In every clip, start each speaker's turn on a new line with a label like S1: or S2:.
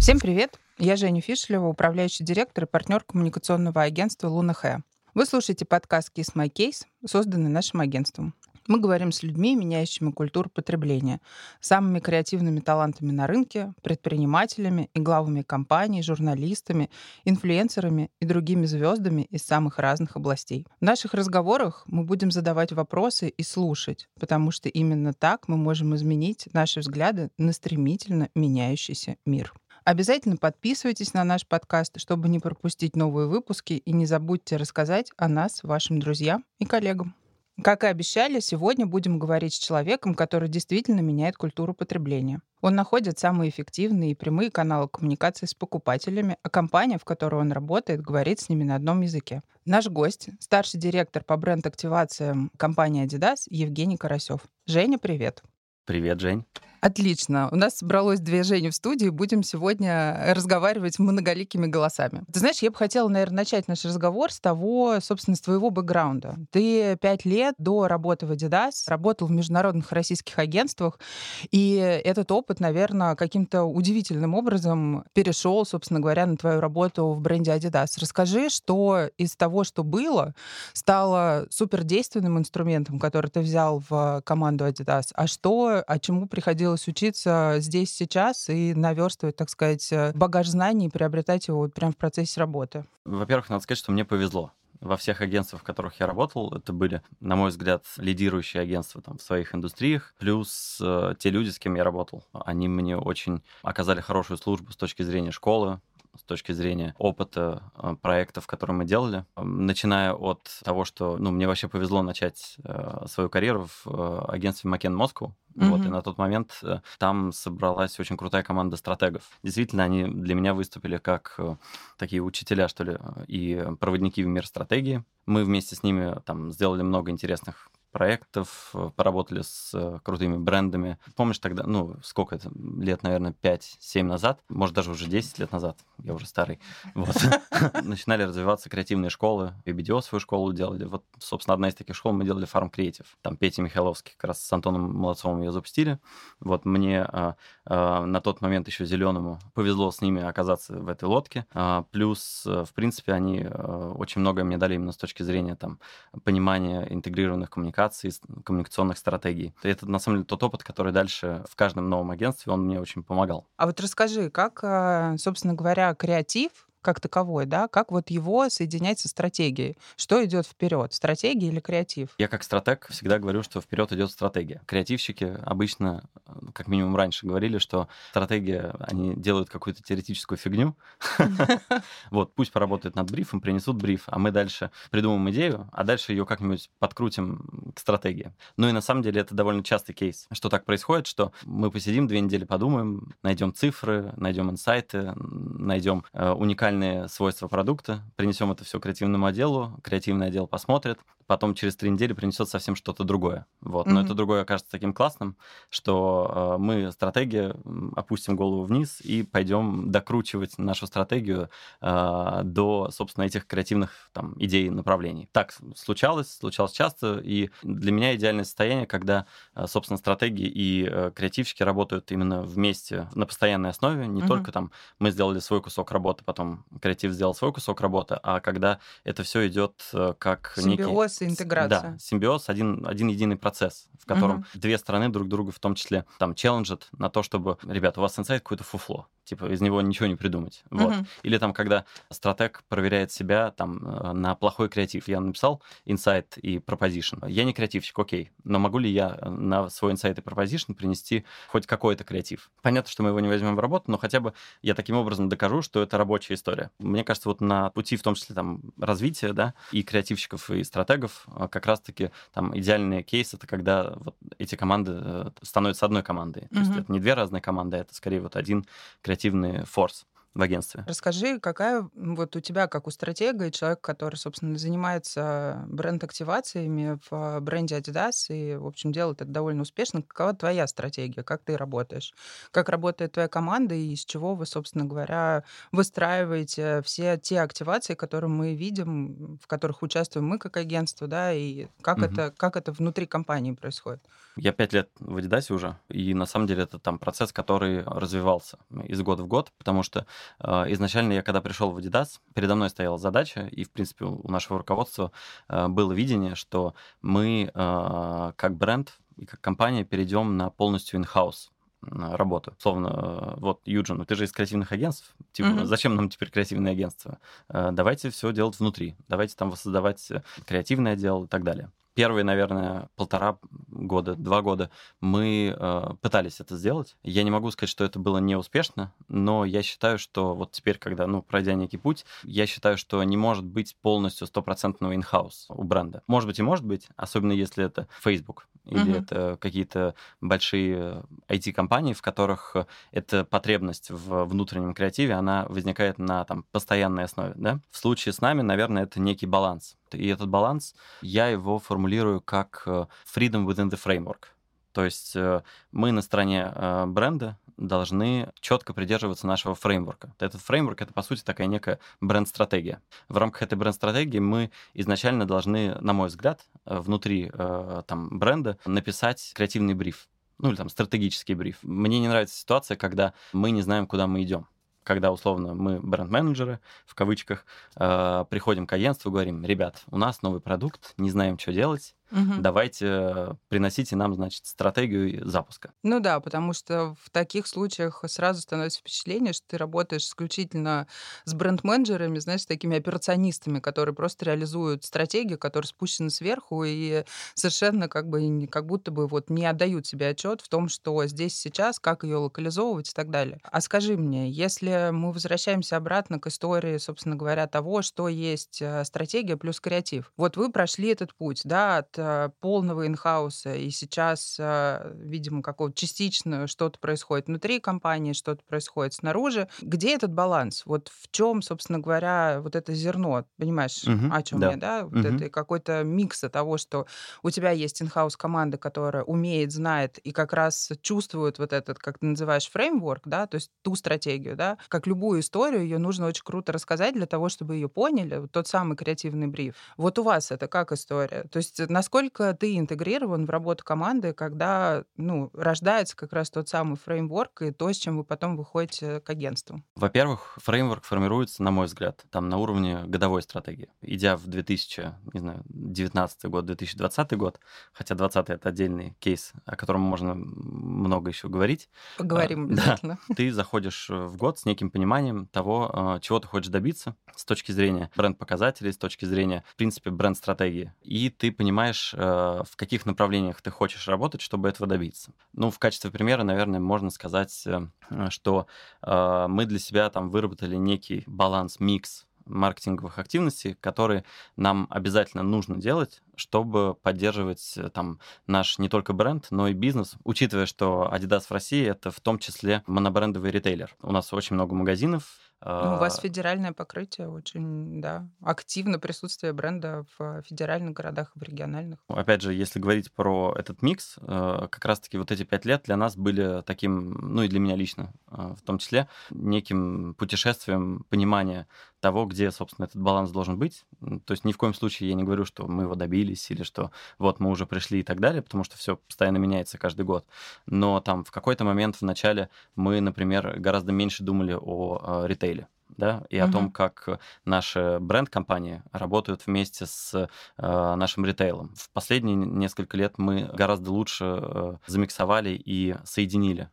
S1: Всем привет! Я Женя Фишелева, управляющий директор и партнер коммуникационного агентства «Луна Хэ». Вы слушаете подкаст «Kiss My Case», созданный нашим агентством. Мы говорим с людьми, меняющими культуру потребления, самыми креативными талантами на рынке, предпринимателями и главами компаний, журналистами, инфлюенсерами и другими звездами из самых разных областей. В наших разговорах мы будем задавать вопросы и слушать, потому что именно так мы можем изменить наши взгляды на стремительно меняющийся мир. Обязательно подписывайтесь на наш подкаст, чтобы не пропустить новые выпуски, и не забудьте рассказать о нас вашим друзьям и коллегам. Как и обещали, сегодня будем говорить с человеком, который действительно меняет культуру потребления. Он находит самые эффективные и прямые каналы коммуникации с покупателями, а компания, в которой он работает, говорит с ними на одном языке. Наш гость — старший директор по бренд-активациям компании Adidas Евгений Карасев. Женя, привет.
S2: Привет, Жень.
S1: Отлично. У нас собралось две Жени в студии. Будем сегодня разговаривать многоликими голосами. Ты знаешь, я бы хотела, наверное, начать наш разговор с того, собственно, с твоего бэкграунда. Ты пять лет до работы в Adidas работал в международных российских агентствах, и этот опыт, наверное, каким-то удивительным образом перешел, собственно говоря, на твою работу в бренде Adidas. Расскажи, что из того, что было, стало супердейственным инструментом, который ты взял в команду Adidas, а что, а чему приходилось приходилось учиться здесь, сейчас и наверстывать, так сказать, э, багаж знаний и приобретать его вот прямо в процессе работы?
S2: Во-первых, надо сказать, что мне повезло во всех агентствах, в которых я работал, это были, на мой взгляд, лидирующие агентства там, в своих индустриях, плюс э, те люди, с кем я работал. Они мне очень оказали хорошую службу с точки зрения школы, с точки зрения опыта э, проектов, которые мы делали, начиная от того, что ну, мне вообще повезло начать э, свою карьеру в э, агентстве Макен Москву. Mm-hmm. Вот, и на тот момент там собралась очень крутая команда стратегов. Действительно, они для меня выступили как такие учителя, что ли, и проводники в мир стратегии. Мы вместе с ними там сделали много интересных проектов, э, поработали с э, крутыми брендами. Помнишь тогда, ну, сколько это, лет, наверное, 5-7 назад, может, даже уже 10 лет назад, я уже старый, вот, начинали развиваться креативные школы, и BDO свою школу делали. Вот, собственно, одна из таких школ мы делали Farm Creative. Там Петя Михайловский как раз с Антоном Молодцовым ее запустили. Вот мне а, на тот момент еще зеленому повезло с ними оказаться в этой лодке. А, плюс, в принципе, они а, очень многое мне дали именно с точки зрения там понимания интегрированных коммуникаций коммуникационных стратегий. Это, на самом деле, тот опыт, который дальше в каждом новом агентстве, он мне очень помогал.
S1: А вот расскажи, как, э, собственно говоря, креатив как таковой, да, как вот его соединять со стратегией? Что идет вперед, стратегия или креатив?
S2: Я как стратег всегда говорю, что вперед идет стратегия. Креативщики обычно, как минимум раньше говорили, что стратегия, они делают какую-то теоретическую фигню. Вот, пусть поработают над брифом, принесут бриф, а мы дальше придумаем идею, а дальше ее как-нибудь подкрутим к стратегии. Ну и на самом деле это довольно частый кейс, что так происходит, что мы посидим две недели, подумаем, найдем цифры, найдем инсайты, найдем э, уникальные уникальные свойства продукта, принесем это все креативному отделу, креативный отдел посмотрит, потом через три недели принесет совсем что-то другое. Вот. Но mm-hmm. это другое окажется таким классным, что э, мы стратегия опустим голову вниз и пойдем докручивать нашу стратегию э, до, собственно, этих креативных там, идей, направлений. Так случалось, случалось часто, и для меня идеальное состояние, когда, э, собственно, стратегии и креативщики работают именно вместе на постоянной основе, не mm-hmm. только там мы сделали свой кусок работы, потом креатив сделал свой кусок работы, а когда это все идет как
S1: Симбиоз
S2: некий...
S1: интеграция.
S2: Да, симбиоз, один, один единый процесс, в котором угу. две стороны друг друга в том числе там челленджат на то, чтобы, ребята, у вас инсайт какое-то фуфло, типа из него ничего не придумать. Вот. Угу. Или там, когда стратег проверяет себя там э, на плохой креатив. Я написал инсайт и proposition. Я не креативщик, окей, но могу ли я на свой инсайт и proposition принести хоть какой-то креатив? Понятно, что мы его не возьмем в работу, но хотя бы я таким образом докажу, что это рабочая история. Мне кажется, вот на пути, в том числе там развития, да, и креативщиков, и стратегов, а, как раз-таки там идеальный кейс это когда вот эти команды э, становятся одной командой. То mm-hmm. есть это не две разные команды, а это скорее вот один креативный форс. В агентстве.
S1: Расскажи, какая вот у тебя, как у стратега и человека, который, собственно, занимается бренд-активациями в бренде Adidas и, в общем, делает это довольно успешно, какова твоя стратегия, как ты работаешь, как работает твоя команда и из чего вы, собственно говоря, выстраиваете все те активации, которые мы видим, в которых участвуем мы как агентство, да, и как, угу. это, как это внутри компании происходит?
S2: Я пять лет в Adidas уже, и на самом деле это там процесс, который развивался из года в год, потому что э, изначально я, когда пришел в Adidas, передо мной стояла задача, и, в принципе, у нашего руководства э, было видение, что мы э, как бренд и как компания перейдем на полностью in-house работу. Словно, вот, Юджин, ну ты же из креативных агентств, типа, mm-hmm. зачем нам теперь креативные агентства? Давайте все делать внутри, давайте там воссоздавать креативный отдел и так далее первые, наверное, полтора года, два года мы э, пытались это сделать. Я не могу сказать, что это было неуспешно, но я считаю, что вот теперь, когда, ну, пройдя некий путь, я считаю, что не может быть полностью стопроцентного инхаус у бренда. Может быть и может быть, особенно если это Facebook или uh-huh. это какие-то большие IT-компании, в которых эта потребность в внутреннем креативе, она возникает на там постоянной основе, да? В случае с нами, наверное, это некий баланс и этот баланс, я его формулирую как э, freedom within the framework. То есть э, мы на стороне э, бренда должны четко придерживаться нашего фреймворка. Этот фреймворк — это, по сути, такая некая бренд-стратегия. В рамках этой бренд-стратегии мы изначально должны, на мой взгляд, внутри там, бренда написать креативный бриф, ну или там стратегический бриф. Мне не нравится ситуация, когда мы не знаем, куда мы идем когда условно мы бренд-менеджеры, в кавычках, э, приходим к агентству и говорим, ребят, у нас новый продукт, не знаем, что делать, Угу. Давайте приносите нам, значит, стратегию запуска.
S1: Ну да, потому что в таких случаях сразу становится впечатление, что ты работаешь исключительно с бренд-менеджерами, знаешь, с такими операционистами, которые просто реализуют стратегию, которая спущена сверху и совершенно как бы как будто бы вот не отдают себе отчет в том, что здесь сейчас, как ее локализовывать и так далее. А скажи мне, если мы возвращаемся обратно к истории, собственно говоря, того, что есть э, стратегия плюс креатив. Вот вы прошли этот путь, да, от полного инхауса, и сейчас, э, видимо, какого-то частично что-то происходит внутри компании, что-то происходит снаружи. Где этот баланс? Вот в чем, собственно говоря, вот это зерно, понимаешь, угу, о чем да. я, да? Вот угу. это какой-то микс того, что у тебя есть инхаус команда, которая умеет, знает и как раз чувствует вот этот, как ты называешь, фреймворк, да, то есть ту стратегию, да, как любую историю, ее нужно очень круто рассказать для того, чтобы ее поняли, вот тот самый креативный бриф. Вот у вас это как история? То есть насколько насколько ты интегрирован в работу команды, когда ну, рождается как раз тот самый фреймворк и то, с чем вы потом выходите к агентству?
S2: Во-первых, фреймворк формируется, на мой взгляд, там на уровне годовой стратегии. Идя в 2019 год, 2020 год, хотя 20 это отдельный кейс, о котором можно много еще говорить.
S1: Поговорим а, обязательно.
S2: Да, ты заходишь в год с неким пониманием того, а, чего ты хочешь добиться с точки зрения бренд-показателей, с точки зрения, в принципе, бренд-стратегии. И ты понимаешь, понимаешь, э, в каких направлениях ты хочешь работать, чтобы этого добиться. Ну, в качестве примера, наверное, можно сказать, э, что э, мы для себя там выработали некий баланс, микс маркетинговых активностей, которые нам обязательно нужно делать, чтобы поддерживать там наш не только бренд, но и бизнес, учитывая, что Adidas в России это в том числе монобрендовый ритейлер. У нас очень много магазинов,
S1: ну, у вас а федеральное покрытие очень, да, активно присутствие бренда в федеральных городах и в региональных.
S2: Опять же, если говорить про этот микс, э, как раз-таки вот эти пять лет для нас были таким, ну и для меня лично э, в том числе, неким путешествием понимания того, где, собственно, этот баланс должен быть. То есть ни в коем случае я не говорю, что мы его добились или что вот мы уже пришли и так далее, потому что все постоянно меняется каждый год. Но там в какой-то момент в начале мы, например, гораздо меньше думали о ритейле ритейле да, и угу. о том, как наши бренд-компании работают вместе с э, нашим ритейлом. В последние несколько лет мы гораздо лучше э, замиксовали и соединили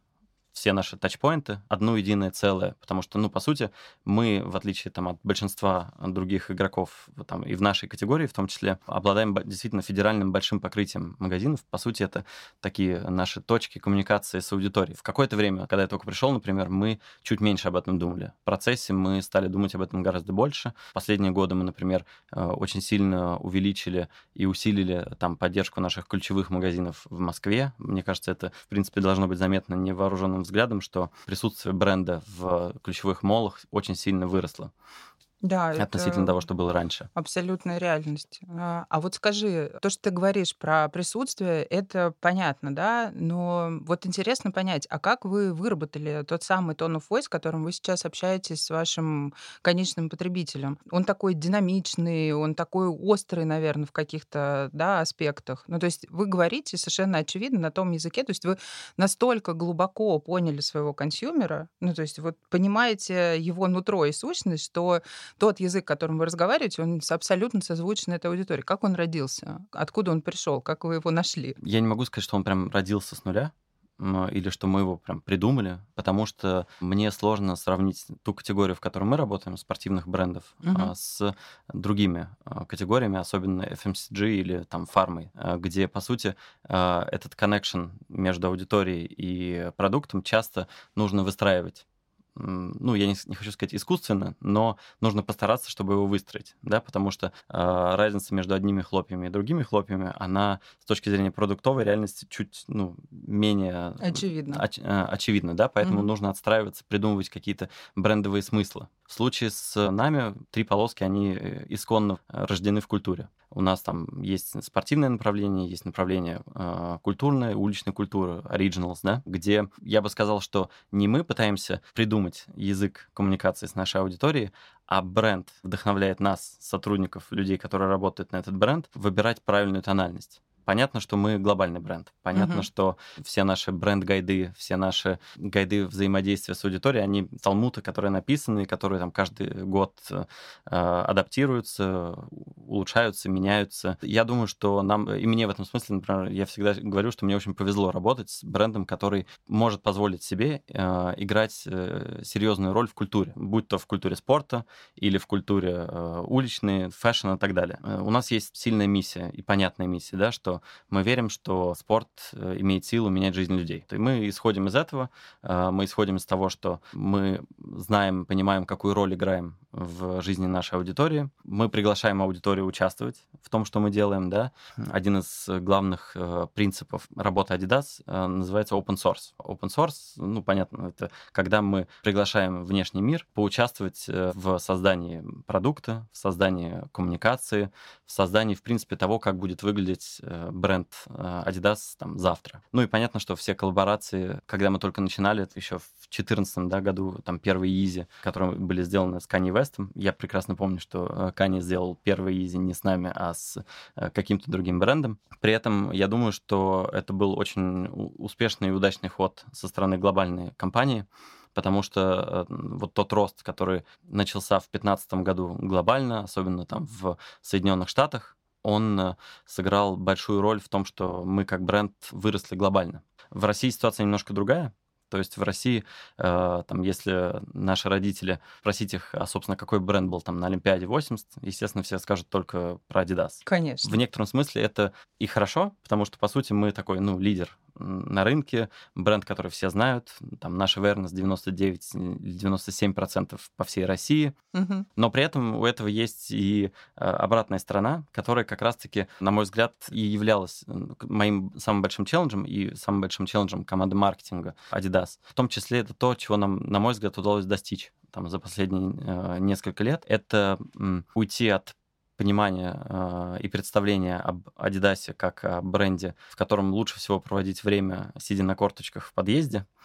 S2: все наши тачпоинты одно единое целое, потому что, ну, по сути, мы, в отличие там, от большинства других игроков там, и в нашей категории, в том числе, обладаем действительно федеральным большим покрытием магазинов. По сути, это такие наши точки коммуникации с аудиторией. В какое-то время, когда я только пришел, например, мы чуть меньше об этом думали. В процессе мы стали думать об этом гораздо больше. Последние годы мы, например, э, очень сильно увеличили и усилили там поддержку наших ключевых магазинов в Москве. Мне кажется, это, в принципе, должно быть заметно невооруженным взглядом, что присутствие бренда в ключевых молах очень сильно выросло.
S1: Да,
S2: относительно того, что было раньше.
S1: абсолютная реальность. А а вот скажи, то, что ты говоришь про присутствие, это понятно, да? Но вот интересно понять, а как вы выработали тот самый tone of voice, которым вы сейчас общаетесь с вашим конечным потребителем? Он такой динамичный, он такой острый, наверное, в каких-то, да, аспектах. Ну, то есть вы говорите совершенно очевидно на том языке, то есть вы настолько глубоко поняли своего консюмера, ну, то есть вот понимаете его нутро и сущность, что тот язык, которым вы разговариваете, он абсолютно созвучен этой аудитории. Как он родился? Откуда он пришел? Как вы его нашли?
S2: Я не могу сказать, что он прям родился с нуля, или что мы его прям придумали, потому что мне сложно сравнить ту категорию, в которой мы работаем, спортивных брендов,
S1: Мгм.
S2: с другими а, категориями, особенно FMCG или там фармой, а, где, по сути, этот connection между аудиторией и продуктом часто нужно выстраивать ну, я не, не хочу сказать искусственно, но нужно постараться, чтобы его выстроить, да, потому что э, разница между одними хлопьями и другими хлопьями, она с точки зрения продуктовой реальности чуть, ну, менее
S1: Очевидно.
S2: оч- э, очевидно, да, поэтому
S1: Мгм.
S2: нужно отстраиваться, придумывать какие-то брендовые смыслы. В случае с нами три полоски, они э, исконно э, рождены в культуре. У нас там есть спортивное направление, есть направление э, культурное, уличной культуры, originals, да, где я бы сказал, что не мы пытаемся придумать язык коммуникации с нашей аудиторией, а бренд вдохновляет нас, сотрудников, людей, которые работают на этот бренд, выбирать правильную тональность. Понятно, что мы глобальный бренд. Понятно,
S1: Мгм.
S2: что все наши бренд-гайды, все наши гайды взаимодействия с аудиторией, они талмуты, которые написаны, которые там каждый год э, адаптируются, улучшаются, меняются. Я думаю, что нам, и мне в этом смысле, например, я всегда говорю, что мне очень повезло работать с брендом, который может позволить себе э, играть э, серьезную роль в культуре, будь то в культуре спорта или в культуре э, уличной, fashion и так далее. Э, У нас есть сильная миссия и понятная миссия, да, что мы верим, что спорт э, имеет силу менять жизнь людей. И мы исходим из этого, э, мы исходим из того, что мы знаем, понимаем, какую роль играем в жизни нашей аудитории. Мы приглашаем аудиторию участвовать в том, что мы делаем, да. Один из главных э, принципов работы Adidas э, называется open source. Open source, ну, понятно, это когда мы приглашаем внешний мир поучаствовать э, в создании продукта, в создании коммуникации, в создании, в принципе, того, как будет выглядеть э, бренд э, Adidas там завтра. Ну и понятно, что все коллаборации, когда мы только начинали, это еще в 2014 да, году, там первые Easy, которые были сделаны с Kanye West, я прекрасно помню, что э, Kanye сделал первый Easy не с нами, а с э, каким-то другим брендом. При этом я думаю, что это был очень успешный и удачный ход со стороны глобальной компании, потому что э, вот тот рост, который начался в 2015 году глобально, особенно там в Соединенных Штатах, он э, сыграл большую роль в том, что мы как бренд выросли глобально. В России ситуация немножко другая. То есть в России, э, там, если наши родители спросить их, а, собственно, какой бренд был там на Олимпиаде 80, естественно, все скажут только про Adidas.
S1: Конечно.
S2: В некотором смысле это и хорошо, потому что, по сути, мы такой, ну, лидер на рынке, бренд, который все знают, там наш awareness 99 или 97% по всей России,
S1: Мгм.
S2: но при этом у этого есть и э, обратная сторона, которая как раз-таки, на мой взгляд, и являлась э, моим самым большим челленджем и самым большим челленджем команды маркетинга Adidas. В том числе это то, чего нам, на мой взгляд, удалось достичь там, за последние э, несколько лет. Это м, уйти от понимания э, и представления об Адидасе как о бренде, в котором лучше всего проводить время, сидя на корточках в подъезде.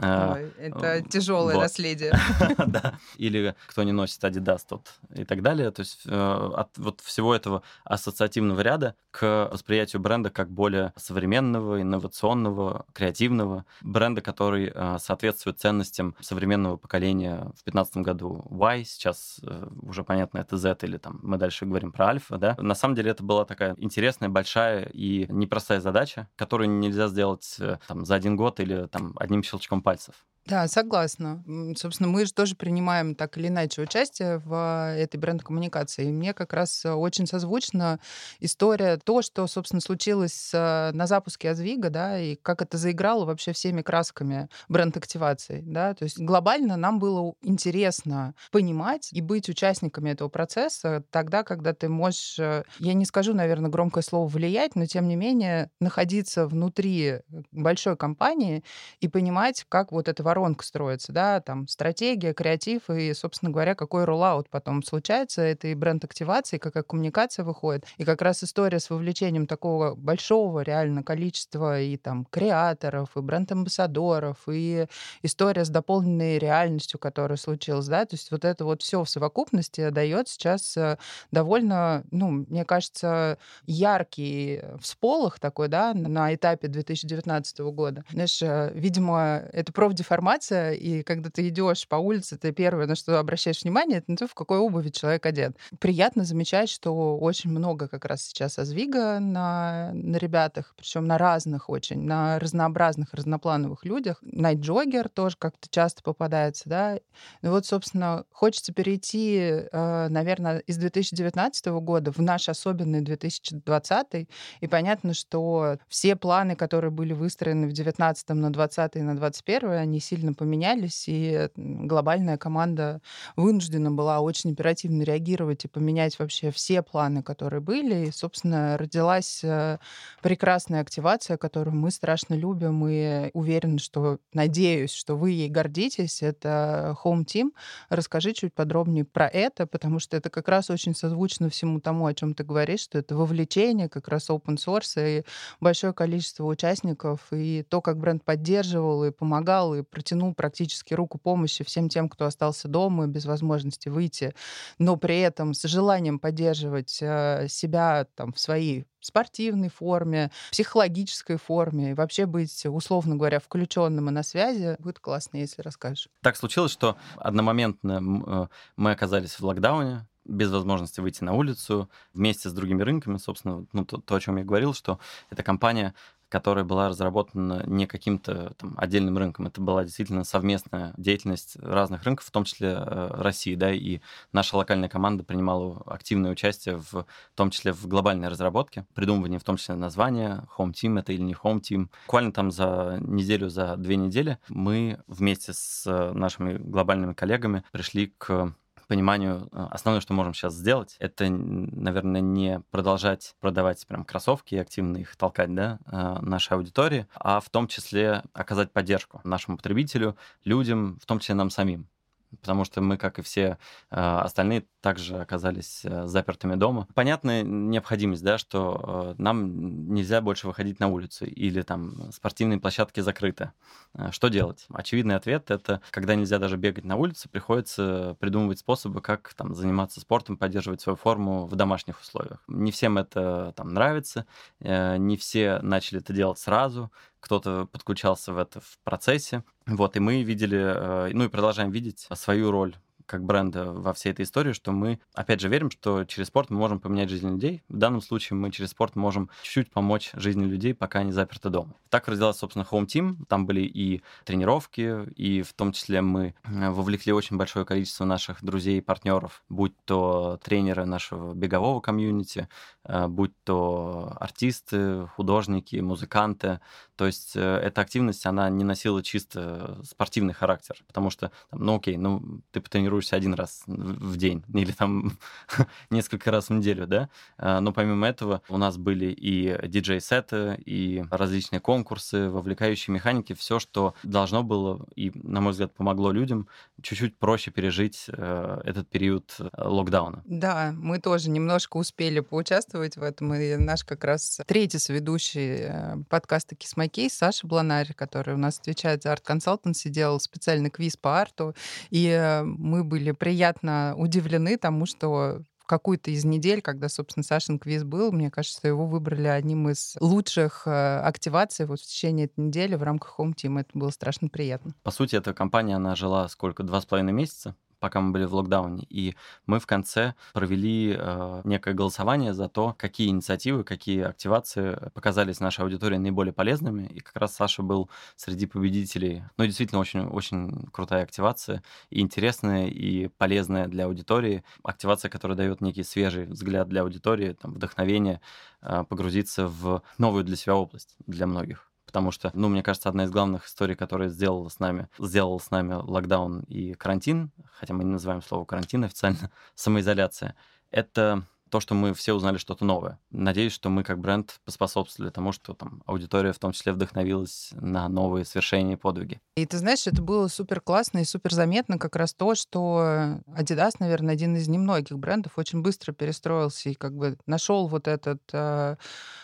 S2: Э,
S1: Ой, это
S2: э,
S1: тяжелое
S2: вот.
S1: наследие.
S2: да. Или кто не носит Adidas, тот и так далее. То есть э, от вот всего этого ассоциативного ряда к восприятию бренда как более современного, инновационного, креативного бренда, который соответствует ценностям современного поколения в 2015 году Y, сейчас уже понятно, это Z или там мы дальше говорим про альфа, да. На самом деле это была такая интересная, большая и непростая задача, которую нельзя сделать э, там за один год или там одним щелчком пальцев.
S1: Да, согласна. Собственно, мы же тоже принимаем так или иначе участие в этой бренд-коммуникации. И мне как раз очень созвучна история, то, что, собственно, случилось на запуске Азвига, да, и как это заиграло вообще всеми красками бренд-активации, да. То есть глобально нам было интересно понимать и быть участниками этого процесса тогда, когда ты можешь, э, я не скажу, наверное, громкое слово влиять, но тем не менее находиться внутри большой компании и понимать, как вот эта воронка строится, да, там стратегия, креатив и, собственно говоря, какой роллаут потом случается этой бренд-активации, какая коммуникация выходит. И как раз история с вовлечением такого большого реально количества и там креаторов, и бренд-амбассадоров, и история с дополненной реальностью, которая случилась, да, то есть вот это вот все в совокупности дает сейчас э, довольно, ну, мне кажется, яркий всполох такой, да, на этапе 2019 года. Знаешь, э, видимо, это профдеформация, и когда ты идешь по улице, ты первое, на что обращаешь внимание, это на то, в какой обуви человек одет. Приятно замечать, что очень много как раз сейчас озвига на, на ребятах, причем на разных очень, на разнообразных, разноплановых людях. Найт-джоггер тоже как-то часто попадается, да. Ну вот, собственно, хочется перейти, э, наверное, из 2019 года в наш особенный 2020, и понятно, что все планы, которые были выстроены в 2019 на 20 и на 21 они сильно поменялись, и глобальная команда вынуждена была очень оперативно реагировать и поменять вообще все планы, которые были. И, собственно, родилась э, прекрасная активация, которую мы страшно любим и уверены, что, надеюсь, что вы ей гордитесь. Это Home Team. Расскажи чуть подробнее про это, потому что это как раз очень созвучно всему тому, о чем ты говоришь, что это вовлечение как раз open source и большое количество участников, и то, как бренд поддерживал и помогал, и протянул практически руку помощи всем тем, кто остался дома без возможности выйти, но при этом с желанием поддерживать э, себя там, в своей спортивной форме, психологической форме, и вообще быть, условно говоря, включенным и на связи, будет классно, если расскажешь.
S2: Так случилось, что одномоментно э, мы оказались в локдауне, без возможности выйти на улицу, вместе с другими рынками, собственно, ну, то, то, о чем я говорил, что эта компания которая была разработана не каким-то там, отдельным рынком. Это была действительно совместная деятельность разных рынков, в том числе э, России, да, и наша локальная команда принимала активное участие в, в том числе в глобальной разработке, придумывании в том числе названия, Home Team это или не Home Team. Буквально там за неделю, за две недели мы вместе с нашими глобальными коллегами пришли к пониманию, э, основное, что можем сейчас сделать, это, наверное, не продолжать продавать прям кроссовки и активно их толкать, да, э, нашей аудитории, а в том числе оказать поддержку нашему потребителю, людям, в том числе нам самим потому что мы, как и все э, остальные, также оказались э, запертыми дома. Понятная необходимость, да, что э, нам нельзя больше выходить на улицу или там спортивные площадки закрыты. Что делать? Очевидный ответ — это когда нельзя даже бегать на улице, приходится придумывать способы, как там заниматься спортом, поддерживать свою форму в домашних условиях. Не всем это там нравится, не все начали это делать сразу, кто-то подключался в это в процессе. Вот, и мы видели, э, ну и продолжаем видеть свою роль как бренда во всей этой истории, что мы, опять же, верим, что через спорт мы можем поменять жизнь людей. В данном случае мы через спорт можем чуть-чуть помочь жизни людей, пока они заперты дома. Так родилась, собственно, Home Team. Там были и тренировки, и в том числе мы э, вовлекли очень большое количество наших друзей и партнеров, будь то тренеры нашего бегового комьюнити, э, будь то артисты, художники, музыканты. То есть э, эта активность, она не носила чисто спортивный характер, потому что, ну окей, ну ты потренируешь тренируешься один раз в день или там несколько раз в неделю, да. А, но помимо этого у нас были и диджей-сеты, и различные конкурсы, вовлекающие механики, все, что должно было и, на мой взгляд, помогло людям чуть-чуть проще пережить э, этот период э, локдауна.
S1: Да, мы тоже немножко успели поучаствовать в этом. И наш как раз третий соведущий э, подкаста Case, Саша Бланарь, который у нас отвечает за арт-консалтанси, делал специальный квиз по арту. И мы были приятно удивлены тому, что какую-то из недель, когда, собственно, Сашин квиз был, мне кажется, его выбрали одним из лучших э, активаций вот в течение этой недели в рамках Home Team. Это было страшно приятно.
S2: По сути, эта компания, она жила сколько? Два с половиной месяца пока мы были в локдауне. И мы в конце провели э, некое голосование за то, какие инициативы, какие активации показались нашей аудитории наиболее полезными. И как раз Саша был среди победителей. Ну, действительно, очень, очень крутая активация, и интересная, и полезная для аудитории. Активация, которая дает некий свежий взгляд для аудитории, там, вдохновение э, погрузиться в новую для себя область для многих потому что, ну, мне кажется, одна из главных историй, которая сделала с нами, сделала с нами локдаун и карантин, хотя мы не называем слово карантин официально, самоизоляция, это то, что мы все узнали что-то новое. Надеюсь, что мы как бренд поспособствовали тому, что там аудитория в том числе вдохновилась на новые свершения и подвиги.
S1: И ты знаешь, это было супер классно и супер заметно как раз то, что Adidas, наверное, один из немногих брендов очень быстро перестроился и как бы нашел вот этот э,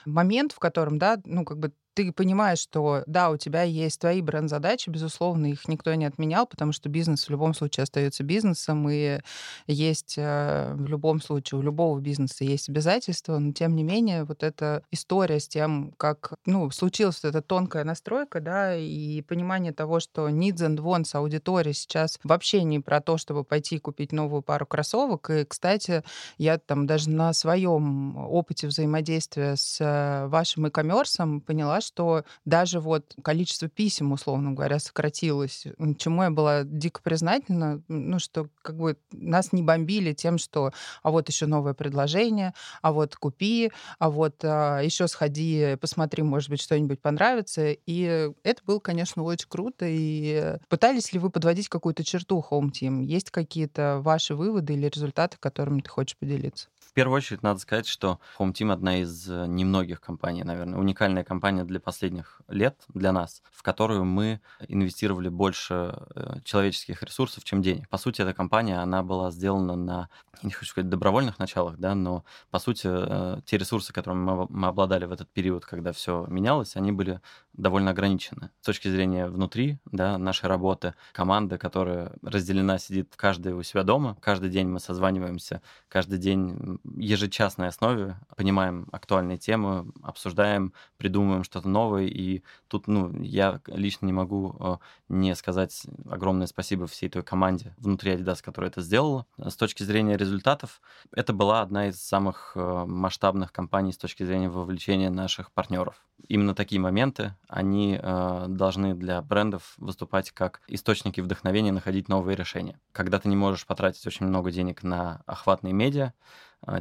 S1: момент, в котором, да, ну как бы ты понимаешь, что да, у тебя есть твои бренд-задачи, безусловно, их никто не отменял, потому что бизнес в любом случае остается бизнесом, и есть э, в любом случае, у любого бизнеса есть обязательства, но тем не менее вот эта история с тем, как ну, случилась вот эта тонкая настройка, да, и понимание того, что needs and wants аудитории сейчас вообще не про то, чтобы пойти купить новую пару кроссовок. И, кстати, я там даже на своем опыте взаимодействия с э, вашим e-commerce поняла, что даже вот количество писем, условно говоря, сократилось, чему я была дико признательна, ну, что как бы нас не бомбили тем, что а вот еще новое предложение, а вот купи, а вот а, еще сходи, посмотри, может быть, что-нибудь понравится. И это было, конечно, очень круто. И пытались ли вы подводить какую-то черту Home Team? Есть какие-то ваши выводы или результаты, которыми ты хочешь поделиться?
S2: В первую очередь надо сказать, что Home Team одна из э, немногих компаний, наверное, уникальная компания для последних лет для нас, в которую мы инвестировали больше э, человеческих ресурсов, чем денег. По сути, эта компания, она была сделана на, не хочу сказать, добровольных началах, да, но по сути э, те ресурсы, которыми мы обладали в этот период, когда все менялось, они были довольно ограничены. С точки зрения внутри, да, нашей работы, команда, которая разделена, сидит каждый у себя дома, каждый день мы созваниваемся, каждый день ежечасной основе понимаем актуальные темы, обсуждаем, придумываем что-то новое. И тут, ну, я лично не могу э, не сказать огромное спасибо всей той команде внутри Adidas, которая это сделала. С точки зрения результатов, это была одна из самых э, масштабных компаний с точки зрения вовлечения наших партнеров. Именно такие моменты, они э, должны для брендов выступать как источники вдохновения, находить новые решения. Когда ты не можешь потратить очень много денег на охватные медиа,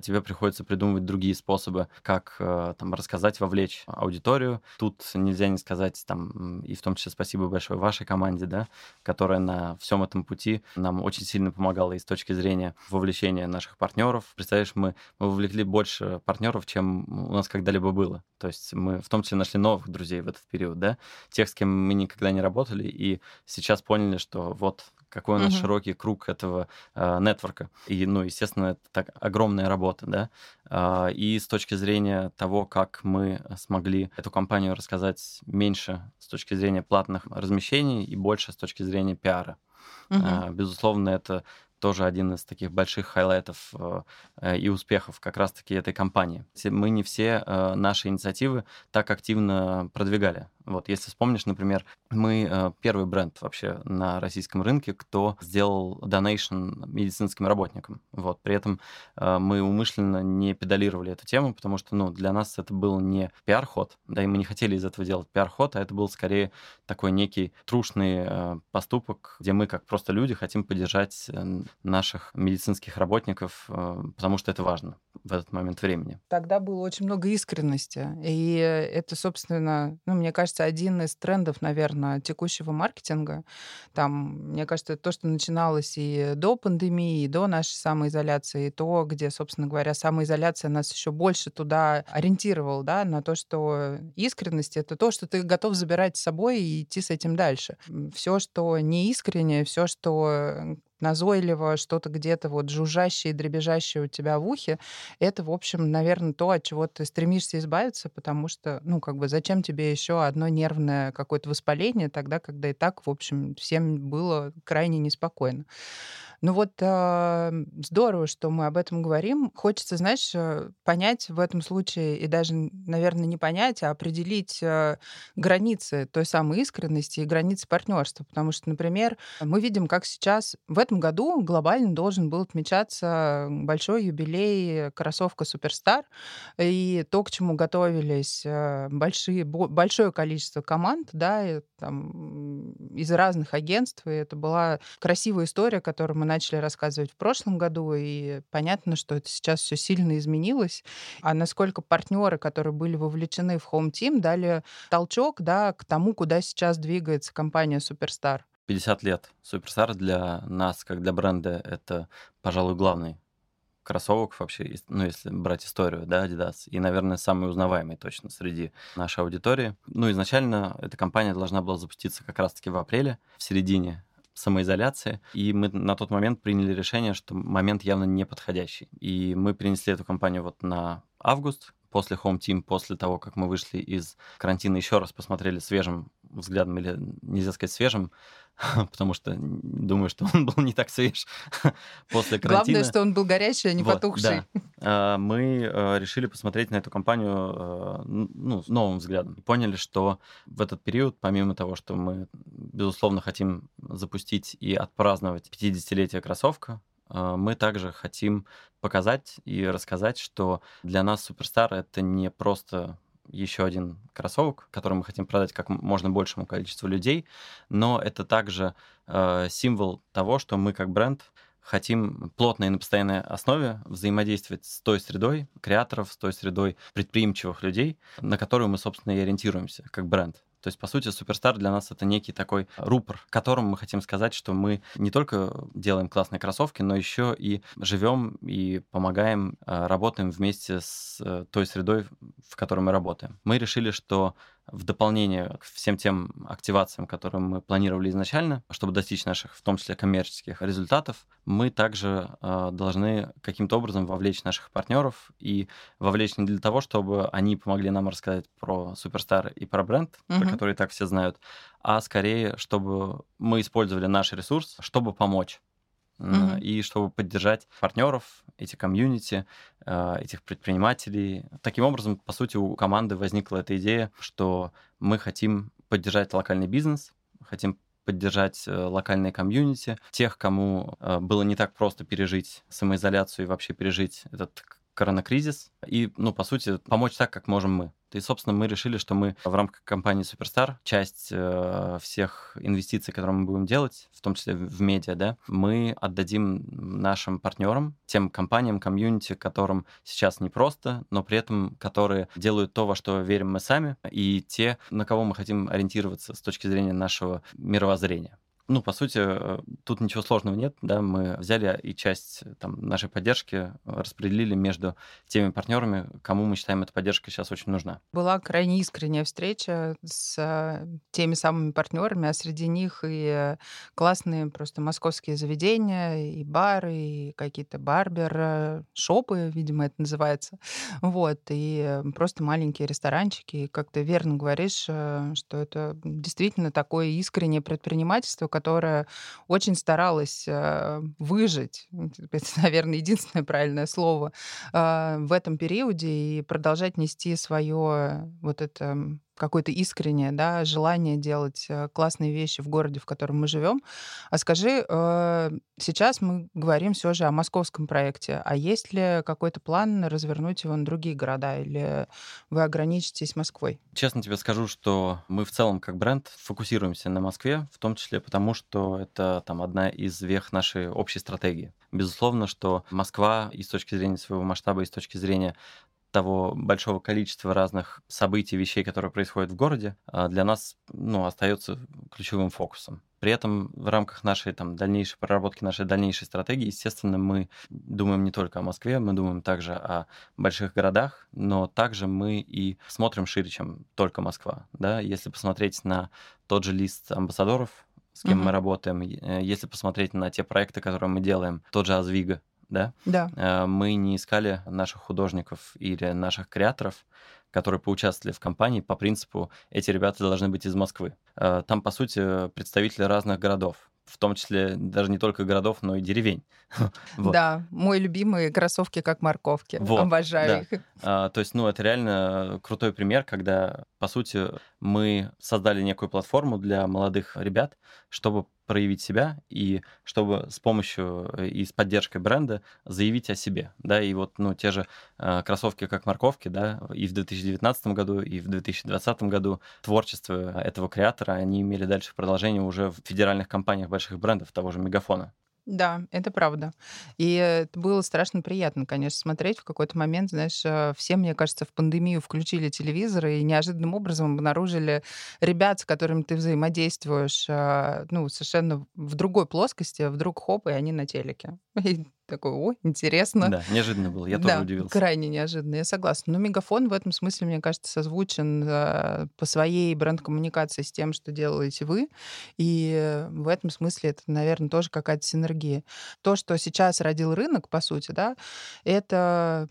S2: тебе приходится придумывать другие способы, как э, там рассказать, вовлечь аудиторию. Тут нельзя не сказать там, и в том числе спасибо большое вашей команде, да, которая на всем этом пути нам очень сильно помогала и с точки зрения вовлечения наших партнеров. Представляешь, мы, мы вовлекли больше партнеров, чем у нас когда-либо было. То есть мы в том числе нашли новых друзей в этот период, да, тех, с кем мы никогда не работали, и сейчас поняли, что вот какой у нас угу. широкий круг этого э, нетворка. И, ну, естественно, это так огромная работа, да. Э, и с точки зрения того, как мы смогли эту компанию рассказать меньше с точки зрения платных размещений и больше с точки зрения пиара. Угу. Э, безусловно, это тоже один из таких больших хайлайтов э, и успехов как раз-таки этой компании. Мы не все э, наши инициативы так активно продвигали. Вот, если вспомнишь, например, мы э, первый бренд вообще на российском рынке, кто сделал donation медицинским работникам. Вот, при этом э, мы умышленно не педалировали эту тему, потому что, ну, для нас это был не пиар-ход, да, и мы не хотели из этого делать пиар-ход, а это был скорее такой некий трушный э, поступок, где мы, как просто люди, хотим поддержать наших медицинских работников, потому что это важно в этот момент времени.
S1: Тогда было очень много искренности, и это, собственно, ну, мне кажется, кажется, один из трендов, наверное, текущего маркетинга. Там, мне кажется, то, что начиналось и до пандемии, и до нашей самоизоляции, и то, где, собственно говоря, самоизоляция нас еще больше туда ориентировала, да, на то, что искренность — это то, что ты готов забирать с собой и идти с этим дальше. Все, что не искреннее, все, что назойливо, что-то где-то вот жужжащее и дребезжащее у тебя в ухе, это, в общем, наверное, то, от чего ты стремишься избавиться, потому что, ну, как бы, зачем тебе еще одно нервное какое-то воспаление тогда, когда и так, в общем, всем было крайне неспокойно. Ну вот э, здорово, что мы об этом говорим. Хочется, знаешь, э, понять в этом случае, и даже, наверное, не понять, а определить э, границы той самой искренности и границы партнерства. Потому что, например, мы видим, как сейчас в этом году глобально должен был отмечаться большой юбилей кроссовка Суперстар. И то, к чему готовились э, большие, большое количество команд, да, там, из разных агентств. И это была красивая история, которую мы начали рассказывать в прошлом году. И понятно, что это сейчас все сильно изменилось. А насколько партнеры, которые были вовлечены в Home Team, дали толчок да, к тому, куда сейчас двигается компания Суперстар.
S2: 50 лет. Суперстар для нас, как для бренда, это, пожалуй, главный кроссовок вообще, ну, если брать историю, да, Adidas, и, наверное, самый узнаваемый точно среди нашей аудитории. Ну, изначально эта компания должна была запуститься как раз-таки в апреле, в середине самоизоляции, и мы на тот момент приняли решение, что момент явно не подходящий. И мы принесли эту компанию вот на август, после Home Team, после того, как мы вышли из карантина, еще раз посмотрели свежим взглядом, или нельзя сказать свежим, потому что думаю, что он был не так свеж после карантина.
S1: Главное, что он был горячий, а не вот, потухший.
S2: Да. А, мы э, решили посмотреть на эту компанию э, ну, новым взглядом. Поняли, что в этот период, помимо того, что мы, безусловно, хотим запустить и отпраздновать 50-летие кроссовка, э, мы также хотим показать и рассказать, что для нас Суперстар это не просто еще один кроссовок, который мы хотим продать как можно большему количеству людей, но это также э, символ того, что мы как бренд хотим плотно и на постоянной основе взаимодействовать с той средой креаторов, с той средой предприимчивых людей, на которую мы, собственно, и ориентируемся как бренд. То есть, по сути, Суперстар для нас это некий такой рупор, которым мы хотим сказать, что мы не только делаем классные кроссовки, но еще и живем и помогаем, э, работаем вместе с э, той средой, в которой мы работаем. Мы решили, что в дополнение к всем тем активациям, которые мы планировали изначально, чтобы достичь наших, в том числе коммерческих результатов, мы также э, должны каким-то образом вовлечь наших партнеров и вовлечь не для того, чтобы они помогли нам рассказать про Суперстар и про бренд, угу. про который так все знают, а скорее, чтобы мы использовали наш ресурс, чтобы помочь угу. и чтобы поддержать партнеров, эти комьюнити, э, этих предпринимателей. Таким образом, по сути, у команды возникла эта идея, что мы хотим поддержать локальный бизнес, хотим поддержать э, локальные комьюнити, тех, кому э, было не так просто пережить самоизоляцию и вообще пережить этот коронакризис, и, ну, по сути, помочь так, как можем мы. И, собственно, мы решили, что мы в рамках компании Суперстар часть э, всех инвестиций, которые мы будем делать, в том числе в медиа, да, мы отдадим нашим партнерам, тем компаниям, комьюнити, которым сейчас непросто, но при этом которые делают то, во что верим мы сами, и те, на кого мы хотим ориентироваться с точки зрения нашего мировоззрения. Ну, по сути, э, тут ничего сложного нет, да, мы взяли и часть там, нашей поддержки распределили между теми партнерами, кому мы считаем, эта поддержка сейчас очень нужна.
S1: Была крайне искренняя встреча с э, теми самыми партнерами, а среди них и классные просто московские заведения, и бары, и какие-то барбер-шопы, видимо, это называется, вот, и просто маленькие ресторанчики, и как ты верно говоришь, э, что это действительно такое искреннее предпринимательство, которая очень старалась э, выжить, это, наверное, единственное правильное слово, э, в этом периоде и продолжать нести свое вот это какое-то искреннее да, желание делать э, классные вещи в городе, в котором мы живем. А скажи, э, сейчас мы говорим все же о московском проекте, а есть ли какой-то план развернуть его на другие города, или вы ограничитесь Москвой?
S2: Честно тебе скажу, что мы в целом как бренд фокусируемся на Москве, в том числе потому, что это там одна из вех нашей общей стратегии. Безусловно, что Москва и с точки зрения своего масштаба, и с точки зрения того большого количества разных событий, вещей, которые происходят в городе, а, для нас ну, остается ключевым фокусом. При этом в рамках нашей там, дальнейшей проработки, нашей дальнейшей стратегии, естественно, мы думаем не только о Москве, мы думаем также о больших городах, но также мы и смотрим шире, чем только Москва. Да? Если посмотреть на тот же лист амбассадоров, с кем угу. мы работаем, если посмотреть на те проекты, которые мы делаем, тот же Азвига, да?
S1: Да.
S2: Э, мы не искали наших художников или наших креаторов, которые поучаствовали в компании по принципу «эти ребята должны быть из Москвы». Э, там, по сути, представители разных городов. в том числе даже не только городов, но и деревень.
S1: вот. Да, мой любимый кроссовки как морковки. Вот, Обожаю
S2: да. их. А, то есть, ну, это реально крутой пример, когда, по сути, мы создали некую платформу для молодых ребят, чтобы проявить себя и чтобы с помощью э, и с поддержкой бренда заявить о себе, да, и вот, ну, те же э, кроссовки как морковки, да, и в 2019 году, и в 2020 году творчество этого креатора, они имели дальше продолжение уже в федеральных компаниях больших брендов, того же Мегафона.
S1: Да, это правда. И это было страшно приятно, конечно, смотреть. В какой-то момент, знаешь, э, все, мне кажется, в пандемию включили телевизоры и неожиданным образом обнаружили ребят, с которыми ты взаимодействуешь, э, ну, совершенно в другой плоскости, вдруг хоп, и они на телеке. И такой, о, интересно.
S2: Да, неожиданно было, я тоже удивился.
S1: крайне неожиданно, я согласна. Но Мегафон в этом смысле, мне кажется, созвучен э, по своей бренд-коммуникации с тем, что делаете вы. И в этом смысле это, наверное, тоже какая-то синергия. То, что сейчас родил рынок, по сути, да, это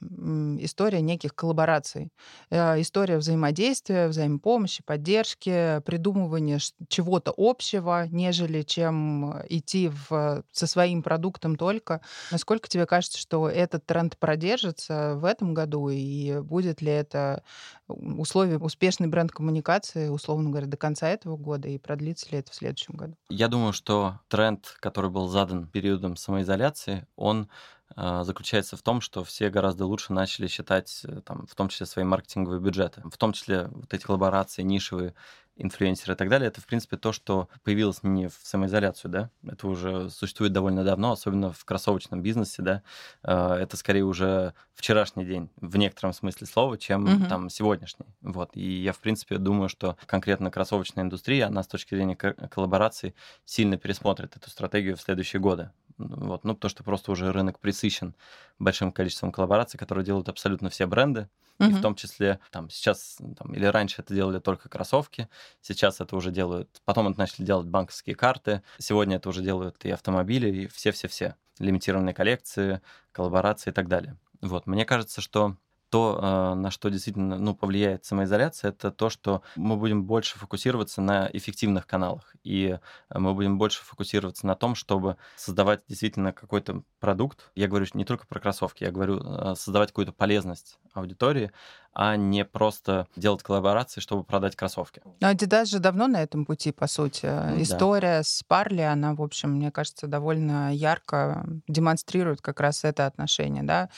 S1: история неких коллабораций. Э, история взаимодействия, взаимопомощи, поддержки, придумывания чего-то общего, нежели чем идти в, со своим продуктом только. Насколько тебе кажется, что этот тренд продержится в этом году, и будет ли это условие успешной бренд-коммуникации, условно говоря, до конца этого года, и продлится ли это в следующем году?
S2: Я думаю, что тренд, который был задан периодом самоизоляции, он а, заключается в том, что все гораздо лучше начали считать, э, там, в том числе свои маркетинговые бюджеты, в том числе вот эти коллаборации, нишевые инфлюенсеры и так далее, это, в принципе, то, что появилось не в самоизоляцию, да, это уже существует довольно давно, особенно в кроссовочном бизнесе, да, а, это скорее уже вчерашний день в некотором смысле слова, чем угу. там сегодняшний, вот, и я, в принципе, думаю, что конкретно кроссовочная индустрия, она с точки зрения коллаборации сильно пересмотрит эту стратегию в следующие годы, вот, ну, потому что просто уже рынок присыщен большим количеством коллабораций, которые делают абсолютно все бренды, и в том числе там сейчас там, или раньше это делали только кроссовки, сейчас это уже делают, потом это начали делать банковские карты, сегодня это уже делают и автомобили, и все-все-все, лимитированные коллекции, коллаборации и так далее. Вот, мне кажется, что то, а, на что действительно ну, повлияет самоизоляция, это то, что мы будем больше фокусироваться на эффективных каналах. И мы будем больше фокусироваться на том, чтобы создавать действительно какой-то продукт. Я говорю не только про кроссовки, я говорю а, создавать какую-то полезность аудитории, а не просто делать коллаборации, чтобы продать кроссовки.
S1: Но Adidas же давно на этом пути, по сути. Ну, История да. с Парли, она, в общем, мне кажется, довольно ярко демонстрирует как раз это отношение, да,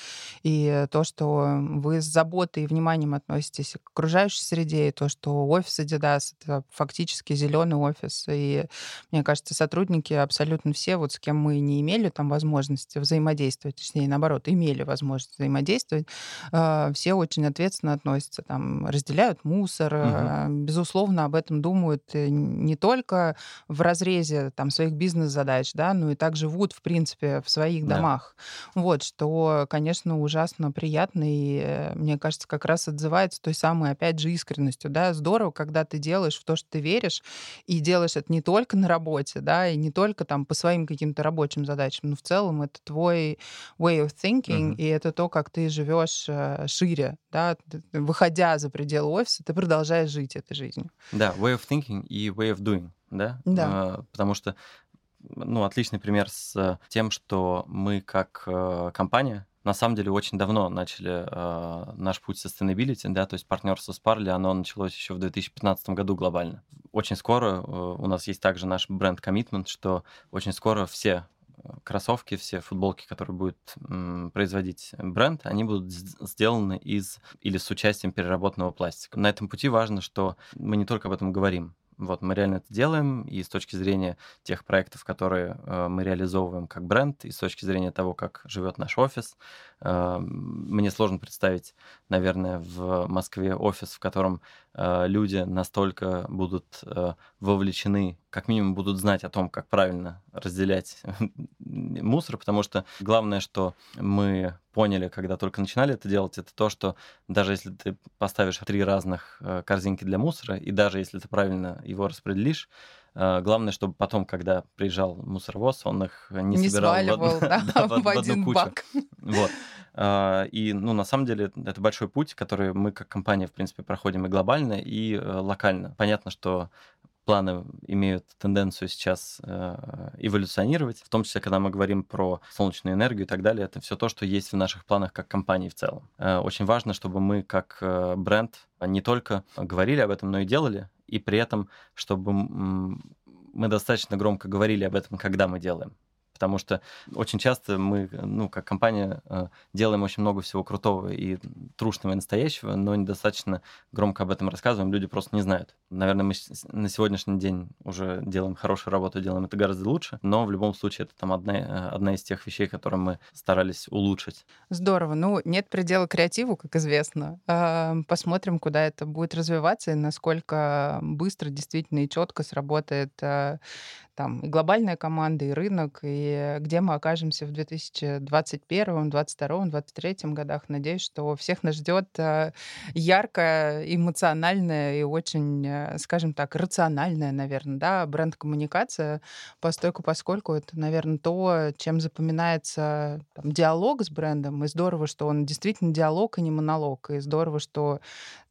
S1: и то, что вы с заботой и вниманием относитесь к окружающей среде, и то, что офис Adidas — это фактически зеленый офис, и мне кажется, сотрудники абсолютно все, вот с кем мы не имели там возможности взаимодействовать, точнее, наоборот, имели возможность взаимодействовать, а, все очень ответственно ответственно относятся, там, разделяют мусор, угу. безусловно, об этом думают э, не только в разрезе там, своих бизнес-задач, да, но и так живут, в принципе, в своих да. домах. Вот, что, конечно, ужасно приятно, и, э, мне кажется, как раз отзывается той самой, опять же, искренностью, да, здорово, когда ты делаешь в то, что ты веришь, и делаешь это не только на работе, да, и не только там по своим каким-то рабочим задачам, но в целом это твой way of thinking, угу. и это то, как ты живешь шире, да, выходя за пределы офиса, ты продолжаешь жить этой жизнью.
S2: Да, way of thinking и way of doing, да?
S1: Да.
S2: А, потому что, ну, отличный пример с тем, что мы как э, компания на самом деле очень давно начали э, наш путь sustainability, да, то есть партнерство с Parley, оно началось еще в 2015 году глобально. Очень скоро э, у нас есть также наш бренд commitment, что очень скоро все кроссовки, все футболки, которые будет производить бренд, они будут сделаны из или с участием переработанного пластика. На этом пути важно, что мы не только об этом говорим, вот, мы реально это делаем, и с точки зрения тех проектов, которые э, мы реализовываем как бренд, и с точки зрения того, как живет наш офис, э, мне сложно представить, наверное, в Москве офис, в котором э, люди настолько будут э, вовлечены, как минимум будут знать о том, как правильно разделять мусор, потому что главное, что мы поняли, когда только начинали это делать, это то, что даже если ты поставишь три разных э, корзинки для мусора, и даже если ты правильно его распределишь, главное, чтобы потом, когда приезжал мусоровоз, он их не, не собирал
S1: сваливал, в, да, да, в, в один кучу. бак.
S2: Вот. Э, и, ну, на самом деле, это большой путь, который мы как компания, в принципе, проходим и глобально, и локально. Понятно, что планы имеют тенденцию сейчас э, эволюционировать, в том числе, когда мы говорим про солнечную энергию и так далее, это все то, что есть в наших планах как компании в целом. Э, очень важно, чтобы мы как э, бренд не только говорили об этом, но и делали, и при этом, чтобы мы достаточно громко говорили об этом, когда мы делаем потому что очень часто мы, ну, как компания, э, делаем очень много всего крутого и трушного и настоящего, но недостаточно громко об этом рассказываем, люди просто не знают. Наверное, мы на сегодняшний день уже делаем хорошую работу, делаем это гораздо лучше, но в любом случае это там одна, э, одна из тех вещей, которые мы старались улучшить.
S1: Здорово. Ну, нет предела креативу, как известно. Посмотрим, куда это будет развиваться и насколько быстро действительно и четко сработает э, там и глобальная команда, и рынок, и где мы окажемся в 2021, 2022, 2023 годах. Надеюсь, что всех нас ждет э, яркая, эмоциональная и очень, э, скажем так, рациональная, наверное, да, бренд-коммуникация, постольку поскольку это, наверное, то, чем запоминается там, диалог с брендом, и здорово, что он действительно диалог, а не монолог, и здорово, что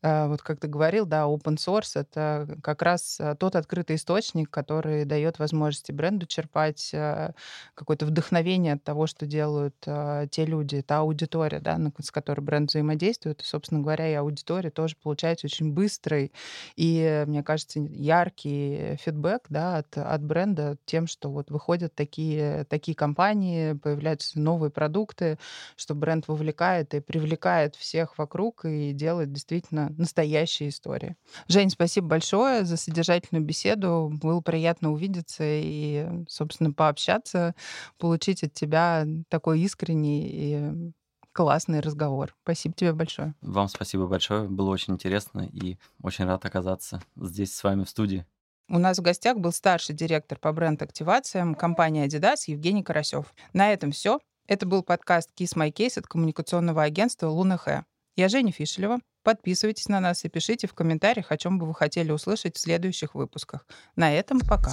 S1: вот как ты говорил, да, open source— это как раз э, тот открытый источник, который дает возможности бренду черпать э, какое-то вдохновение от того, что делают те люди, та аудитория, да, с которой бренд взаимодействует. И, собственно говоря, и аудитория тоже получается очень быстрый и, мне кажется, яркий фидбэк да, от, от бренда тем, что вот выходят такие, такие компании, появляются новые продукты, что бренд вовлекает и привлекает всех вокруг и делает действительно настоящая история. Жень, спасибо большое за содержательную беседу. Было приятно увидеться и, собственно, пообщаться, получить от тебя такой искренний и классный разговор. Спасибо тебе большое.
S2: Вам спасибо большое. Было очень интересно и очень рад оказаться здесь с вами в студии.
S1: У нас в гостях был старший директор по бренд-активациям компании Adidas Евгений Карасев. На этом все. Это был подкаст Kiss My Case от коммуникационного агентства Луна Хэ. Я Женя Фишелева. Подписывайтесь на нас и пишите в комментариях, о чем бы вы хотели услышать в следующих выпусках. На этом пока.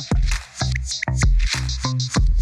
S1: Thank you